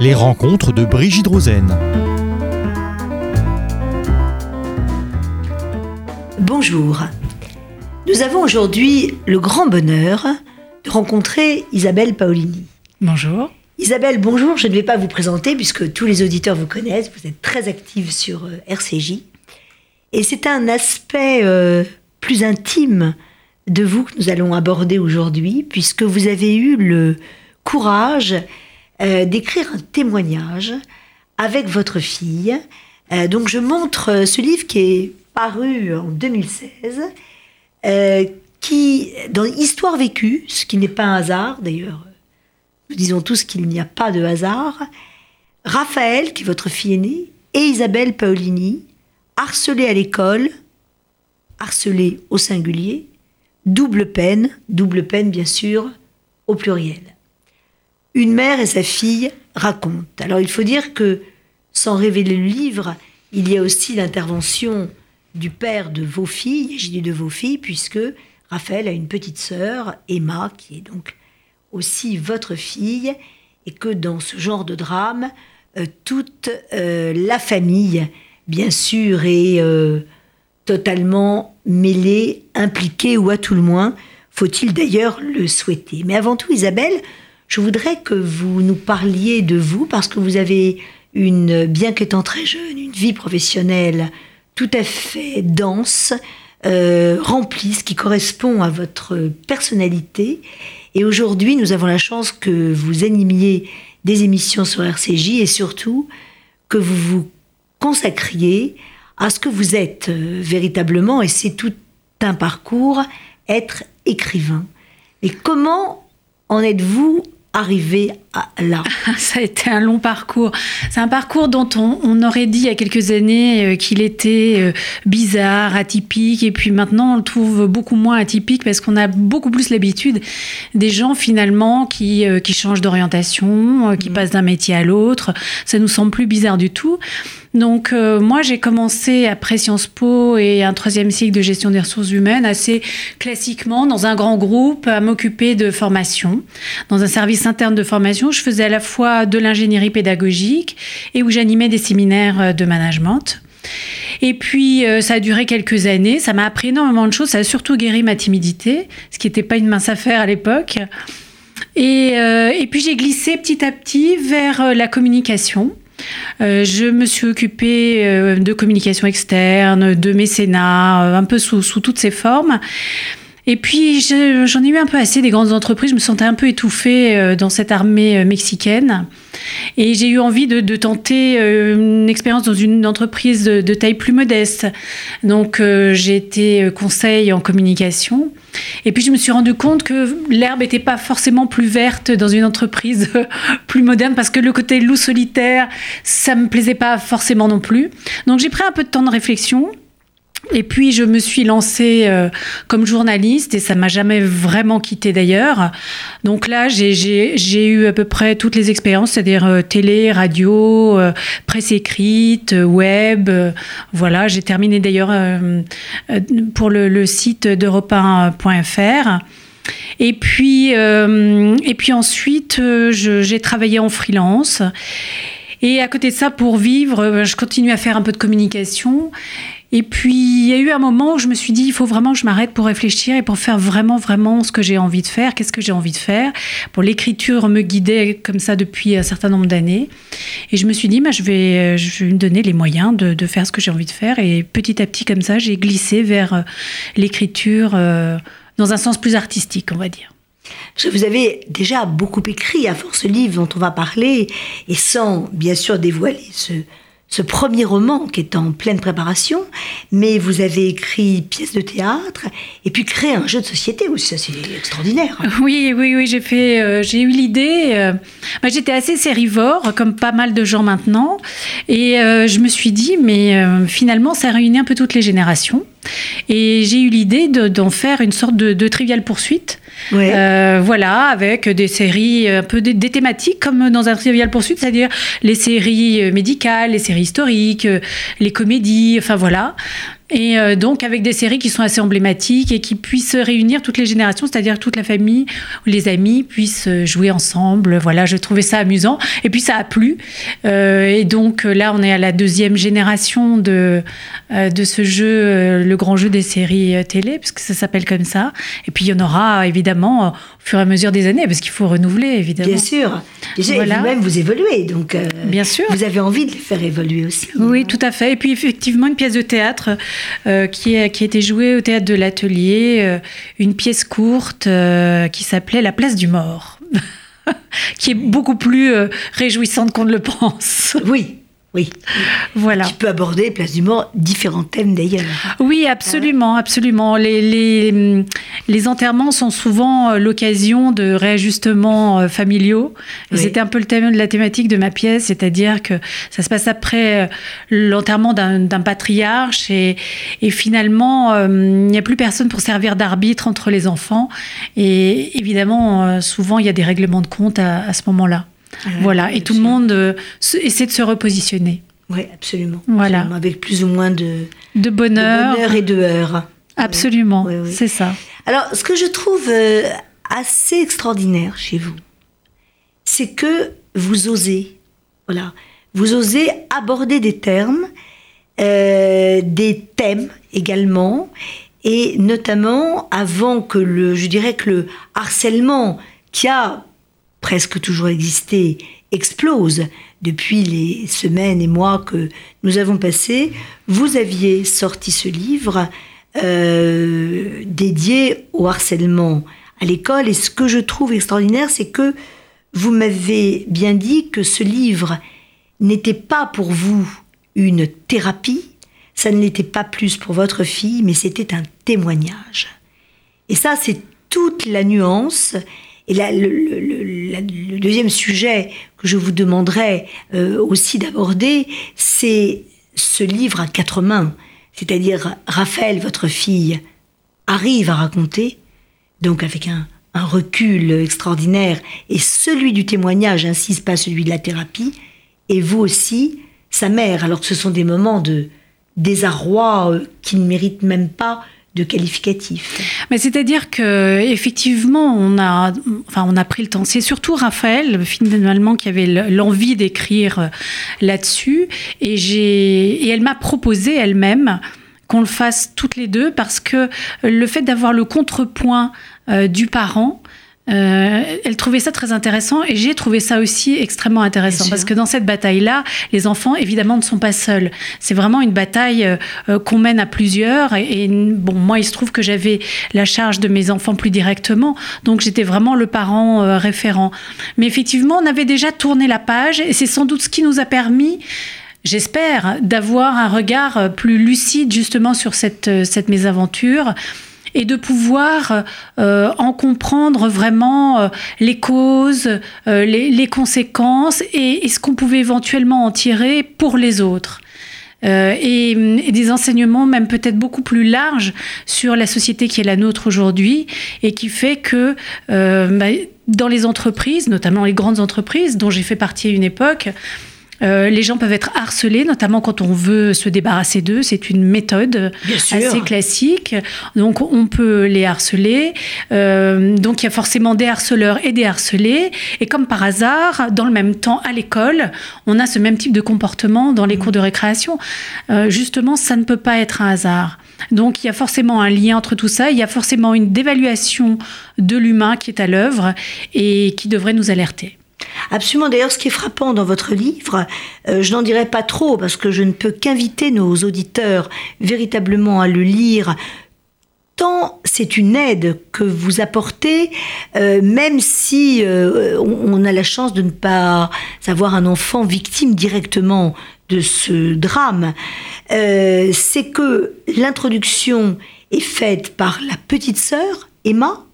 Les rencontres de Brigitte Rosen. Bonjour. Nous avons aujourd'hui le grand bonheur de rencontrer Isabelle Paolini. Bonjour. Isabelle, bonjour. Je ne vais pas vous présenter puisque tous les auditeurs vous connaissent. Vous êtes très active sur euh, RCJ. Et c'est un aspect euh, plus intime de vous que nous allons aborder aujourd'hui puisque vous avez eu le courage euh, d'écrire un témoignage avec votre fille. Euh, donc je montre euh, ce livre qui est paru en 2016, qui, dans Histoire vécue, ce qui n'est pas un hasard d'ailleurs, nous disons tous qu'il n'y a pas de hasard, Raphaël, qui est votre fille aînée, et Isabelle Paolini, harcelés à l'école, harcelés au singulier, double peine, double peine bien sûr, au pluriel une mère et sa fille racontent. Alors il faut dire que, sans révéler le livre, il y a aussi l'intervention du père de vos filles, j'ai dit de vos filles, puisque Raphaël a une petite sœur, Emma, qui est donc aussi votre fille, et que dans ce genre de drame, euh, toute euh, la famille, bien sûr, est euh, totalement mêlée, impliquée, ou à tout le moins, faut-il d'ailleurs le souhaiter. Mais avant tout, Isabelle, je voudrais que vous nous parliez de vous parce que vous avez une, bien qu'étant très jeune, une vie professionnelle tout à fait dense, euh, remplie, ce qui correspond à votre personnalité. Et aujourd'hui, nous avons la chance que vous animiez des émissions sur RCJ et surtout que vous vous consacriez à ce que vous êtes euh, véritablement, et c'est tout un parcours, être écrivain. Et comment en êtes-vous arriver à là Ça a été un long parcours. C'est un parcours dont on, aurait dit il y a quelques années euh, qu'il était euh, bizarre, atypique, et puis maintenant on le trouve beaucoup moins atypique parce qu'on a beaucoup plus l'habitude des gens finalement qui, euh, qui changent d'orientation, qui mmh. passent d'un métier à l'autre. Ça nous semble plus bizarre du tout. Donc euh, moi j'ai commencé après Sciences Po et un troisième cycle de gestion des ressources humaines assez classiquement dans un grand groupe à m'occuper de formation. Dans un service interne de formation, je faisais à la fois de l'ingénierie pédagogique et où j'animais des séminaires euh, de management. Et puis, euh, ça a duré quelques années. Ça m'a appris énormément de choses. Ça a surtout guéri ma timidité, ce qui n'était pas une mince affaire à l'époque. Et, et, puis, j'ai glissé petit à petit vers la communication. Euh, je me suis occupée euh, de communication externe, de mécénat, euh, un peu sous, toutes ces formes. Et puis j'en ai eu un peu assez des grandes entreprises. Je me sentais un peu étouffée dans cette armée mexicaine. Et j'ai eu envie de, tenter une expérience dans une entreprise de, taille plus modeste. Donc j'ai été conseil en communication. Et puis je me suis rendu compte que l'herbe n'était pas forcément plus verte dans une entreprise plus moderne parce que le côté loup solitaire, ça me plaisait pas forcément non plus. Donc j'ai pris un peu de temps de réflexion. Et puis je me suis lancée euh, comme journaliste et ça m'a jamais vraiment quitté d'ailleurs. Donc là, j'ai eu à peu près toutes les expériences, c'est-à-dire euh, télé, radio, euh, presse écrite, web. voilà, j'ai terminé d'ailleurs pour le, le site d'europe 1.fr. Et puis, et puis ensuite, j'ai travaillé en freelance. Et à côté de ça, pour vivre, je continue à faire un peu de communication. Et puis, il y a eu un moment où je me suis dit, il faut vraiment que je m'arrête pour réfléchir et pour faire vraiment, vraiment ce que j'ai envie de faire. Qu'est-ce que j'ai envie de faire? Pour l'écriture me guidait comme ça depuis un certain nombre d'années. Et je me suis dit, bah, je, vais, je vais me donner les moyens de, de faire ce que j'ai envie de faire. Et petit à petit, comme ça, j'ai glissé vers euh, l'écriture euh, dans un sens plus artistique, on va dire. Parce que vous avez déjà beaucoup écrit à force livre dont on va parler, et sans bien sûr dévoiler ce, ce premier roman qui est en pleine préparation, mais vous avez écrit pièces de théâtre et puis créé un jeu de société aussi, c'est extraordinaire. Oui, oui, oui, j'ai fait, euh, j'ai eu l'idée. Euh, bah, j'étais assez sérivore, comme pas mal de gens maintenant, et euh, je me suis dit, mais finalement, ça réunit un peu toutes les générations. Et j'ai eu l'idée d'en faire une sorte de, de trivial poursuite euh, voilà, avec des séries un peu des, thématiques comme dans un trivial poursuite, c'est-à-dire les séries médicales, les séries historiques, les comédies, enfin voilà. Et euh, donc avec des séries qui sont assez emblématiques et qui puissent réunir toutes les générations, c'est-à-dire toute la famille ou les amis puissent euh, jouer ensemble. Voilà, je trouvais ça amusant. Et puis ça a plu. Euh, et donc là, on est à la deuxième génération de, de ce jeu, le grand jeu des séries télé, puisque ça s'appelle comme ça. Et puis il y en aura évidemment fur et à mesure des années, parce qu'il faut renouveler évidemment. Bien sûr. Déjà, Voilà. vous-même, vous évoluez. Donc, Bien sûr. vous avez envie de les faire évoluer aussi. Oui, tout à fait. Et puis effectivement, une pièce de théâtre euh, qui, a, qui a été jouée au théâtre de l'Atelier, euh, une pièce courte euh, qui s'appelait La place du mort, qui est beaucoup plus euh, réjouissante qu'on ne le pense. Oui, oui. Voilà. Tu peux aborder, place du mort, différents thèmes d'ailleurs. Oui, absolument, absolument. Les, les, les enterrements sont souvent euh, l'occasion de réajustements euh, familiaux. Oui. C'était un peu le thème de la thématique de ma pièce, c'est-à-dire que ça se passe après euh, l'enterrement d'un patriarche et, et finalement, il n'y a plus personne pour servir d'arbitre entre les enfants. Et évidemment, souvent, il y a des règlements de compte à, à ce moment-là. Voilà, et tout le monde euh, se- essaie de se repositionner. Oui, absolument. Voilà. Absolument, Avec plus ou moins de, De de bonheur. et de heurts. Absolument, c'est ça. Alors, ce que je trouve euh, assez extraordinaire chez vous, c'est que vous osez, voilà, vous osez aborder des termes, euh, des thèmes également, et notamment avant que le, je dirais que le harcèlement qui a presque toujours existé explose depuis les semaines et mois que nous avons passés, vous aviez sorti ce livre euh, dédié au harcèlement à l'école. Et ce que je trouve extraordinaire, c'est que vous m'avez bien dit que ce livre n'était pas pour vous une thérapie, ça ne l'était pas plus pour votre fille, mais c'était un témoignage. Et ça, c'est toute la nuance. Et là, le, deuxième sujet que je vous demanderais euh, aussi d'aborder, c'est ce livre à quatre mains. C'est-à-dire, Raphaël, votre fille, arrive à raconter, donc avec un, un recul extraordinaire, et celui du témoignage, insiste pas celui de la thérapie, et vous aussi, sa mère, alors que ce sont des moments de désarroi euh, qui ne méritent même pas de qualificatif. Mais c'est-à-dire que effectivement, on a, enfin, on a pris le temps. C'est surtout Raphaël, finalement, qui avait l'envie d'écrire euh, là-dessus, et j'ai, et elle m'a proposé elle-même qu'on le fasse toutes les deux parce que le fait d'avoir le contrepoint euh, du parent. Euh, elle trouvait ça très intéressant et j'ai trouvé ça aussi extrêmement intéressant parce que dans cette bataille-là, les enfants évidemment ne sont pas seuls. C'est vraiment une bataille euh, euh, qu'on mène à plusieurs et, et, bon, moi il se trouve que j'avais la charge de mes enfants plus directement, donc j'étais vraiment le parent euh, référent. Mais effectivement, on avait déjà tourné la page et c'est sans doute ce qui nous a permis j'espère, d'avoir un regard plus lucide justement sur cette, cette mésaventure et de pouvoir euh, en comprendre vraiment euh, les causes, euh, les, les, conséquences et, et ce qu'on pouvait éventuellement en tirer pour les autres. Euh, et, et, des enseignements même peut-être beaucoup plus larges sur la société qui est la nôtre aujourd'hui et qui fait que euh, bah, dans les entreprises, notamment les grandes entreprises dont j'ai fait partie à une époque, euh, les gens peuvent être harcelés, notamment quand on veut se débarrasser d'eux. C'est une méthode assez classique. Donc, on peut les harceler. Euh, donc, il y a forcément des harceleurs et des harcelés. Et comme par hasard, dans le même temps, à l'école, on a ce même type de comportement dans les mmh. cours de récréation. Euh, justement, ça ne peut pas être un hasard. Donc, il y a forcément un lien entre tout ça. Il y a forcément une dévaluation de l'humain qui est à l'œuvre et qui devrait nous alerter. Absolument. D'ailleurs, ce qui est frappant dans votre livre, euh, je n'en dirai pas trop parce que je ne peux qu'inviter nos auditeurs véritablement à le lire. Tant c'est une aide que vous apportez, euh, même si euh, on, on, a la chance de ne pas avoir un enfant victime directement de ce drame, c'est que l'introduction est faite par la petite sœur, Emma,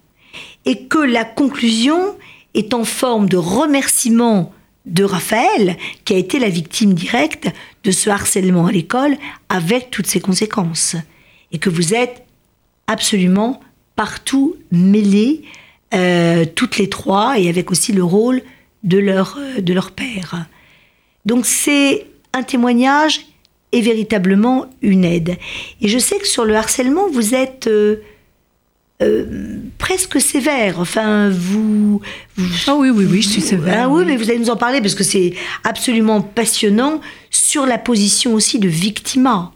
et que la conclusion est en forme de remerciement de Raphaël, qui a été la victime directe de ce harcèlement à l'école, avec toutes ses conséquences. Et que vous êtes absolument partout mêlés, euh, toutes les trois, et avec aussi le rôle de leur, de leur père. Donc c'est un témoignage est véritablement une aide. Et je sais que sur le harcèlement, vous êtes euh, euh, presque sévère. Enfin, vous, Ah oui, oui, oui, je suis sévère. Ah oui, mais vous allez nous en parler parce que c'est absolument passionnant sur la position aussi de victima.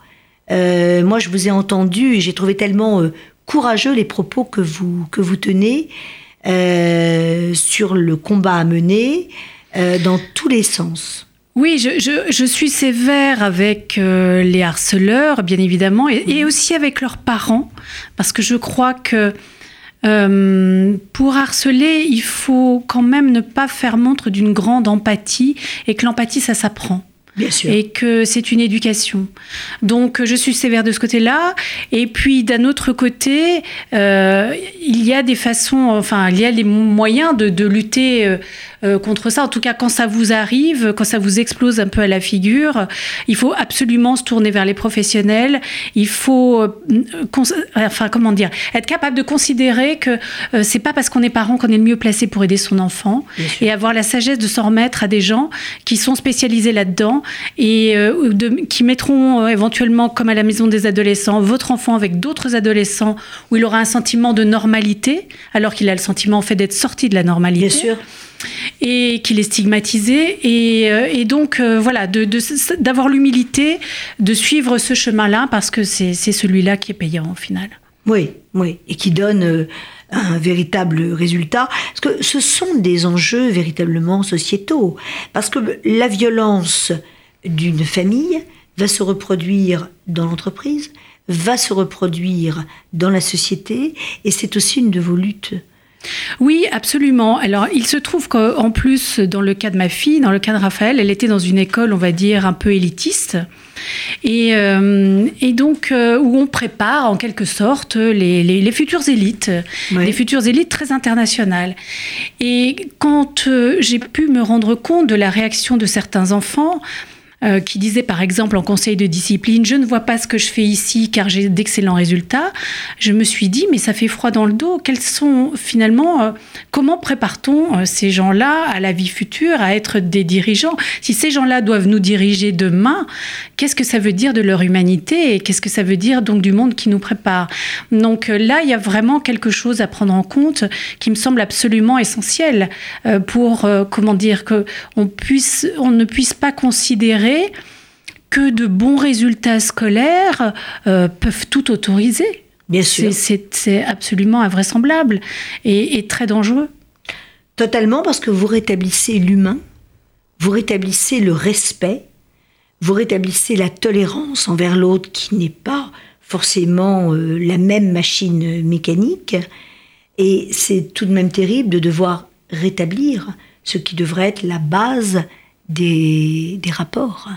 Euh, moi, je vous ai entendu et j'ai trouvé tellement euh, courageux les propos que vous, que vous tenez euh, sur le combat à mener euh, dans tous les sens. Oui, je, je, je suis sévère avec euh, les harceleurs, bien évidemment, et, et aussi avec leurs parents, parce que je crois que euh, pour harceler, il faut quand même ne pas faire montre d'une grande empathie, et que l'empathie, ça s'apprend. Bien sûr. et que c'est une éducation. Donc je suis sévère de ce côté-là. Et puis d'un autre côté, euh, il y a des façons, enfin il y a les moyens de, de lutter euh, contre ça. En tout cas, quand ça vous arrive, quand ça vous explose un peu à la figure, il faut absolument se tourner vers les professionnels. Il faut, euh, enfin comment dire, être capable de considérer que euh, c'est pas parce qu'on est parent qu'on est le mieux placé pour aider son enfant et avoir la sagesse de s'en remettre à des gens qui sont spécialisés là-dedans et euh, de- qui mettront éventuellement, comme à la maison des adolescents, votre enfant avec d'autres adolescents où il aura un sentiment de normalité, alors qu'il a le sentiment en fait d'être sorti de la normalité Bien sûr. Et qu'il est stigmatisé. Et, euh, donc, euh, voilà, d'avoir l'humilité de suivre ce chemin-là parce que c'est c'est celui-là qui est payant au final. Oui, oui, et qui donne euh, un véritable résultat. Parce que ce sont des enjeux véritablement sociétaux. Parce que la violence d'une famille va se reproduire dans l'entreprise, va se reproduire dans la société, et c'est aussi une de vos luttes. Oui, absolument. Alors, il se trouve qu'en plus, dans le cas de ma fille, dans le cas de Raphaël, elle était dans une école, on va dire, un peu élitiste. Et, euh, et donc, euh, où on prépare en quelque sorte les, les, les futures élites, les futures élites très internationales. Et quand euh, j'ai pu me rendre compte de la réaction de certains enfants, euh, qui disaient par exemple en conseil de discipline Je ne vois pas ce que je fais ici car j'ai d'excellents résultats. Je me suis dit Mais ça fait froid dans le dos. Quels sont finalement, euh, comment prépare-t-on euh, ces gens-là à la vie future, à être des dirigeants? Si ces gens-là doivent nous diriger demain, qu'est-ce que ça veut dire de leur humanité et qu'est-ce que ça veut dire donc du monde qui nous prépare? Donc là, il y a vraiment quelque chose à prendre en compte qui me semble absolument essentiel pour, comment dire, que on, puisse, on ne puisse pas considérer que de bons résultats scolaires euh, peuvent tout autoriser. Bien sûr. C'est c'est absolument invraisemblable et, et très dangereux. Totalement parce que vous rétablissez l'humain, vous rétablissez le respect, vous rétablissez la tolérance envers l'autre qui n'est pas forcément euh, la même machine mécanique. Et c'est tout de même terrible de devoir rétablir ce qui devrait être la base des, des rapports.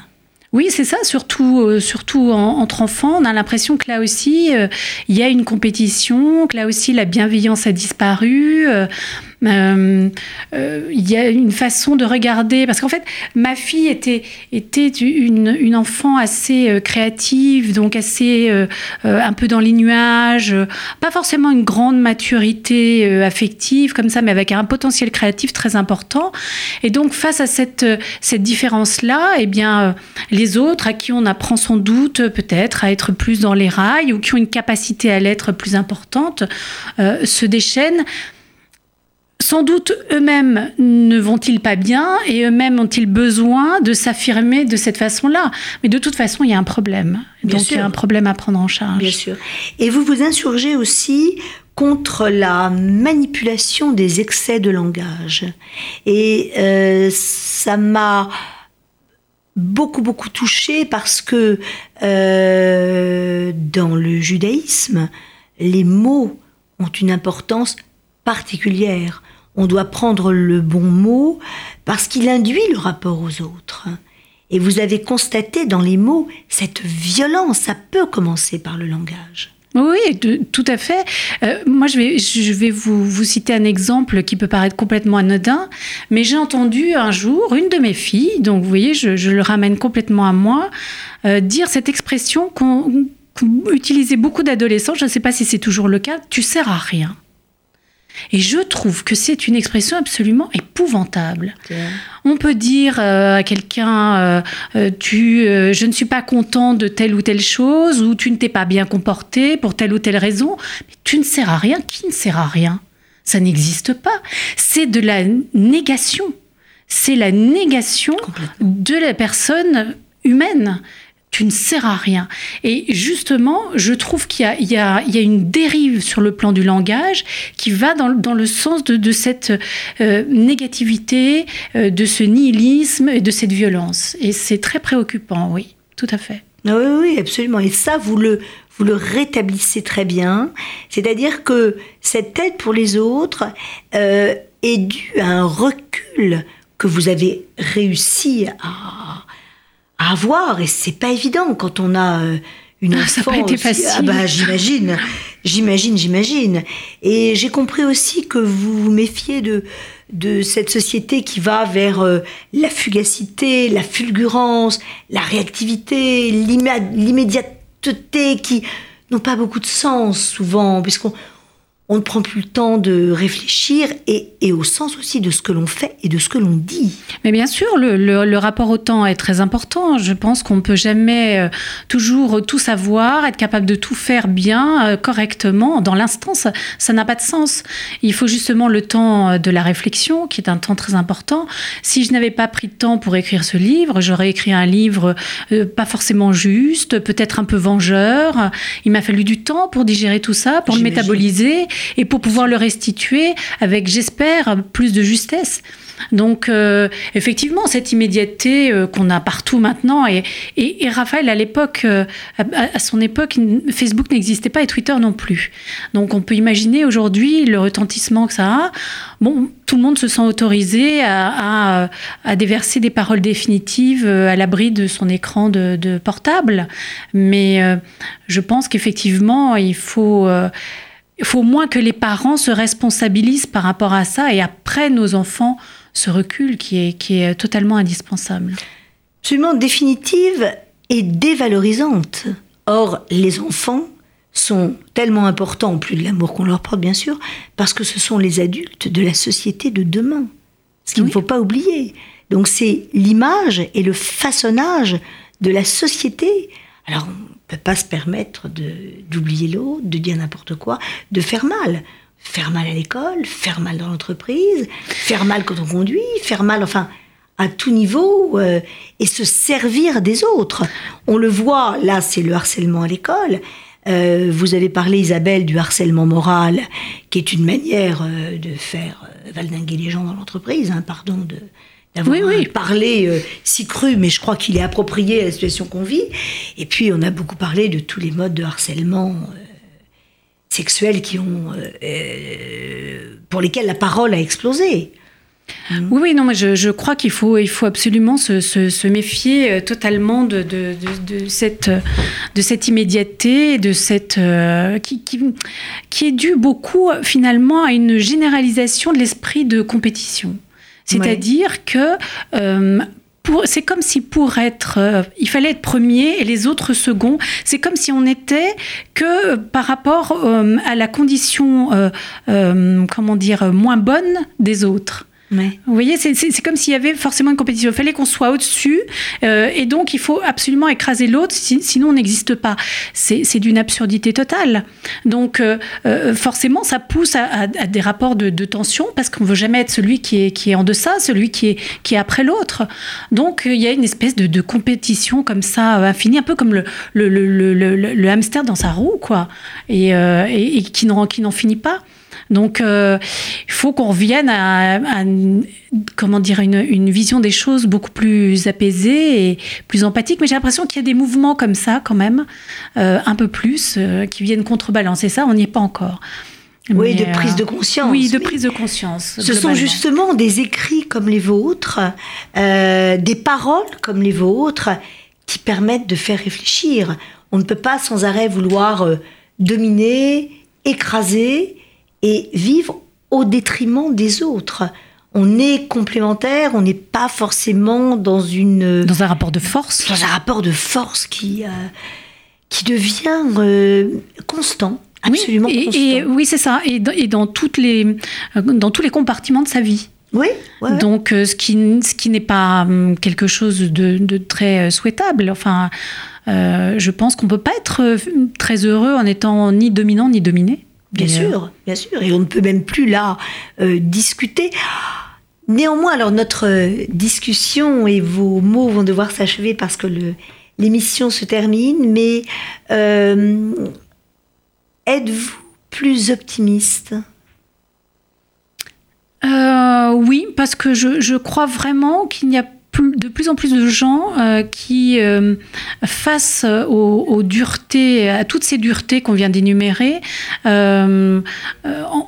Oui, c'est ça, surtout, euh, surtout en- entre enfants. On a l'impression que là aussi, euh, il y a une compétition, que là aussi, la bienveillance a disparu. euh, euh, euh, Il y a une façon de regarder. Parce qu'en fait, ma fille était, était une, une enfant assez euh, créative, donc assez un peu dans les nuages. Pas forcément une grande maturité affective comme ça, mais avec un potentiel créatif très important. Et donc, face à cette, cette différence-là, eh bien, les autres à qui on apprend sans doute peut-être à être plus dans les rails ou qui ont une capacité à l'être plus importante se déchaînent. Sans doute eux-mêmes ne vont-ils pas bien et eux-mêmes ont-ils besoin de s'affirmer de cette façon-là? Mais de toute façon, il y a un problème. Bien Donc il y a un problème à prendre en charge. Bien sûr. Et vous vous insurgez aussi contre la manipulation des excès de langage. Et euh, ça m'a beaucoup, beaucoup touchée parce que euh, dans le judaïsme, les mots ont une importance particulière. On doit prendre le bon mot parce qu'il induit le rapport aux autres. Et vous avez constaté dans les mots cette violence. Ça peut commencer par le langage. Oui, tout à fait. Euh, moi, je vais, je vais vous, vous citer un exemple qui peut paraître complètement anodin, mais j'ai entendu un jour une de mes filles, donc vous voyez, je, le ramène complètement à moi, euh, dire cette expression qu'on beaucoup d'adolescents, je ne sais pas si c'est toujours le cas, tu sers à rien. Et je trouve que c'est une expression absolument épouvantable. On peut dire euh, à quelqu'un euh, euh, tu je ne suis pas content de telle ou telle chose ou tu ne t'es pas bien comporté pour telle ou telle raison, mais tu ne sers à rien, qui ne sert à rien? Ça n'existe pas. C'est de la négation. C'est la négation de la personne humaine tu ne sers à rien. Et justement, je trouve qu'il y, a, une dérive sur le plan du langage qui va dans, le sens de, cette euh, négativité, euh, de ce nihilisme et de cette violence. Et c'est très préoccupant, oui, tout à fait. Ah oui, oui, absolument. Et ça, vous le, rétablissez très bien. C'est-à-dire que cette aide pour les autres euh, est due à un recul que vous avez réussi à à avoir et c'est pas évident quand on a euh, une ah, ça pas été facile. Ah bah j'imagine, j'imagine, j'imagine. Et j'ai compris aussi que vous vous méfiez de de cette société qui va vers euh, la fugacité, la fulgurance, la réactivité, l'immédiateté qui n'ont pas beaucoup de sens souvent puisqu'on on ne prend plus le temps de réfléchir et, au sens aussi de ce que l'on fait et de ce que l'on dit. Mais bien sûr, le, rapport au temps est très important. Je pense qu'on ne peut jamais euh, toujours tout savoir, être capable de tout faire bien, euh, correctement. Dans l'instant, ça n'a pas de sens. Il faut justement le temps euh, de la réflexion, qui est un temps très important. Si je n'avais pas pris de temps pour écrire ce livre, j'aurais écrit un livre pas forcément juste, peut-être un peu vengeur. Il m'a fallu du temps pour digérer tout ça, pour le métaboliser et pour pouvoir le restituer avec, j'espère, plus de justesse. Donc, euh, effectivement, cette immédiateté euh, qu'on a partout maintenant, et, Raphaël, à l'époque, euh, à, son époque, Facebook n'existait pas et Twitter non plus. Donc, on peut imaginer aujourd'hui le retentissement que ça a. Bon, tout le monde se sent autorisé à, déverser des paroles définitives à l'abri de son écran de portable. Mais je pense qu'effectivement, il faut il faut au moins que les parents se responsabilisent par rapport à ça et après nos enfants ce recul qui est, qui est totalement indispensable. Absolument définitive et dévalorisante. Or, les enfants sont tellement importants, en plus de l'amour qu'on leur porte bien sûr, parce que ce sont les adultes de la société de demain. Ce qu'il ne faut pas oublier. Donc c'est l'image et le façonnage de la société. Alors peut pas se permettre d'oublier l'autre, de dire n'importe quoi, de faire mal. Faire mal à l'école, faire mal dans l'entreprise, faire mal quand on conduit, faire mal, enfin, à tout niveau, euh, et se servir des autres. On le voit, là, c'est le harcèlement à l'école. Euh, vous avez parlé, Isabelle, du harcèlement moral, qui est une manière euh, de faire valdinguer les gens dans l'entreprise, hein, pardon de, oui, oui. parlé euh, si cru, mais je crois qu'il est approprié à la situation qu'on vit. Et puis, on a beaucoup parlé de tous les modes de harcèlement euh, sexuel qui ont, euh, pour lesquels la parole a explosé. Mmh. Oui, oui, non, mais je, crois qu'il faut, il faut absolument se, méfier totalement de, de, cette, de cette immédiateté, de cette, qui, qui, qui est due beaucoup finalement à une généralisation de l'esprit de compétition. C'est-à-dire que euh, c'est comme si pour être, euh, il fallait être premier et les autres second. C'est comme si on n'était que par rapport euh, à la condition, comment dire, moins bonne des autres. Vous voyez, c'est comme s'il y avait forcément une compétition. Il fallait qu'on soit au-dessus, euh, et donc il faut absolument écraser l'autre, sinon on n'existe pas. C'est d'une absurdité totale. Donc euh, euh, forcément, ça pousse à, des rapports de, tension, parce qu'on veut jamais être celui qui est, qui est en deçà, celui qui est, qui est après l'autre. Donc il y a une espèce de, compétition comme ça, infinie, un peu comme le, le, le, le hamster dans sa roue, quoi, et, et, et qui n'en finit pas. Donc, euh, il faut qu'on revienne à, comment dire, une, vision des choses beaucoup plus apaisée et plus empathique. Mais j'ai l'impression qu'il y a des mouvements comme ça, quand même, euh, un peu plus, euh, qui viennent contrebalancer ça. On n'y est pas encore. Oui, de prise de conscience. Oui, de prise de conscience. Ce sont justement des écrits comme les vôtres, des paroles comme les vôtres, qui permettent de faire réfléchir. On ne peut pas sans arrêt vouloir dominer, écraser, et vivre au détriment des autres. On est complémentaire, on n'est pas forcément dans une dans un rapport de force, dans un rapport de force qui euh, qui devient euh, constant absolument oui, constant. Et, oui, c'est ça. Et, dans, et dans, toutes les, dans tous les compartiments de sa vie. Oui. Ouais, ouais. Donc, ce qui, ce qui n'est pas hum, quelque chose de, de très souhaitable. Enfin, euh, je pense qu'on ne peut pas être très heureux en étant ni dominant ni dominé. Bien sûr, bien sûr. Et on ne peut même plus là euh, discuter. Néanmoins, alors notre discussion et vos mots vont devoir s'achever parce que l'émission se termine, mais euh, êtes-vous plus optimiste? Euh, Oui, parce que je, je crois vraiment qu'il n'y a plus, de plus en plus de gens euh, qui, euh, face aux, duretés, à toutes ces duretés qu'on vient d'énumérer, euh,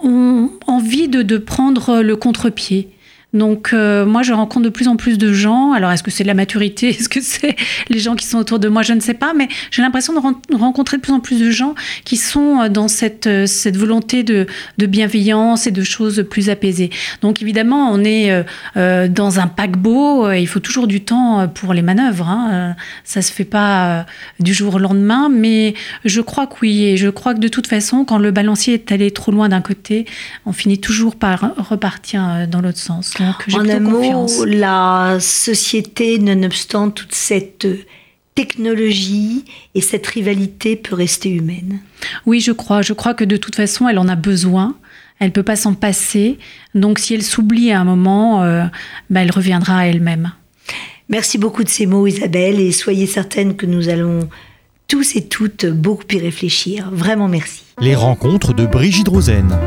ont envie de prendre le contre-pied. Donc euh, moi, je rencontre de plus en plus de gens. Alors, est-ce que c'est de la maturité? Est-ce que c'est les gens qui sont autour de moi? Je ne sais pas, mais j'ai l'impression de ren rencontrer de plus en plus de gens qui sont dans cette, euh, cette volonté de, de bienveillance et de choses plus apaisées. Donc évidemment, on est euh, dans un paquebot. Il faut toujours du temps pour les manœuvres. Hein. Ça se fait pas du jour au lendemain, mais je crois que oui. Et je crois que de toute façon, quand le balancier est allé trop loin d'un côté, on finit toujours par repartir dans l'autre sens. Donc, en un mot, la société, nonobstant toute cette technologie et cette rivalité, peut rester humaine. Oui, je crois. Je crois que de toute façon, elle en a besoin. Elle peut pas s'en passer. Donc, si elle s'oublie à un moment, euh, bah, elle reviendra à elle-même. Merci beaucoup de ces mots, Isabelle, et soyez certaine que nous allons tous et toutes beaucoup y réfléchir. Vraiment merci. Les rencontres de Brigitte Rosen.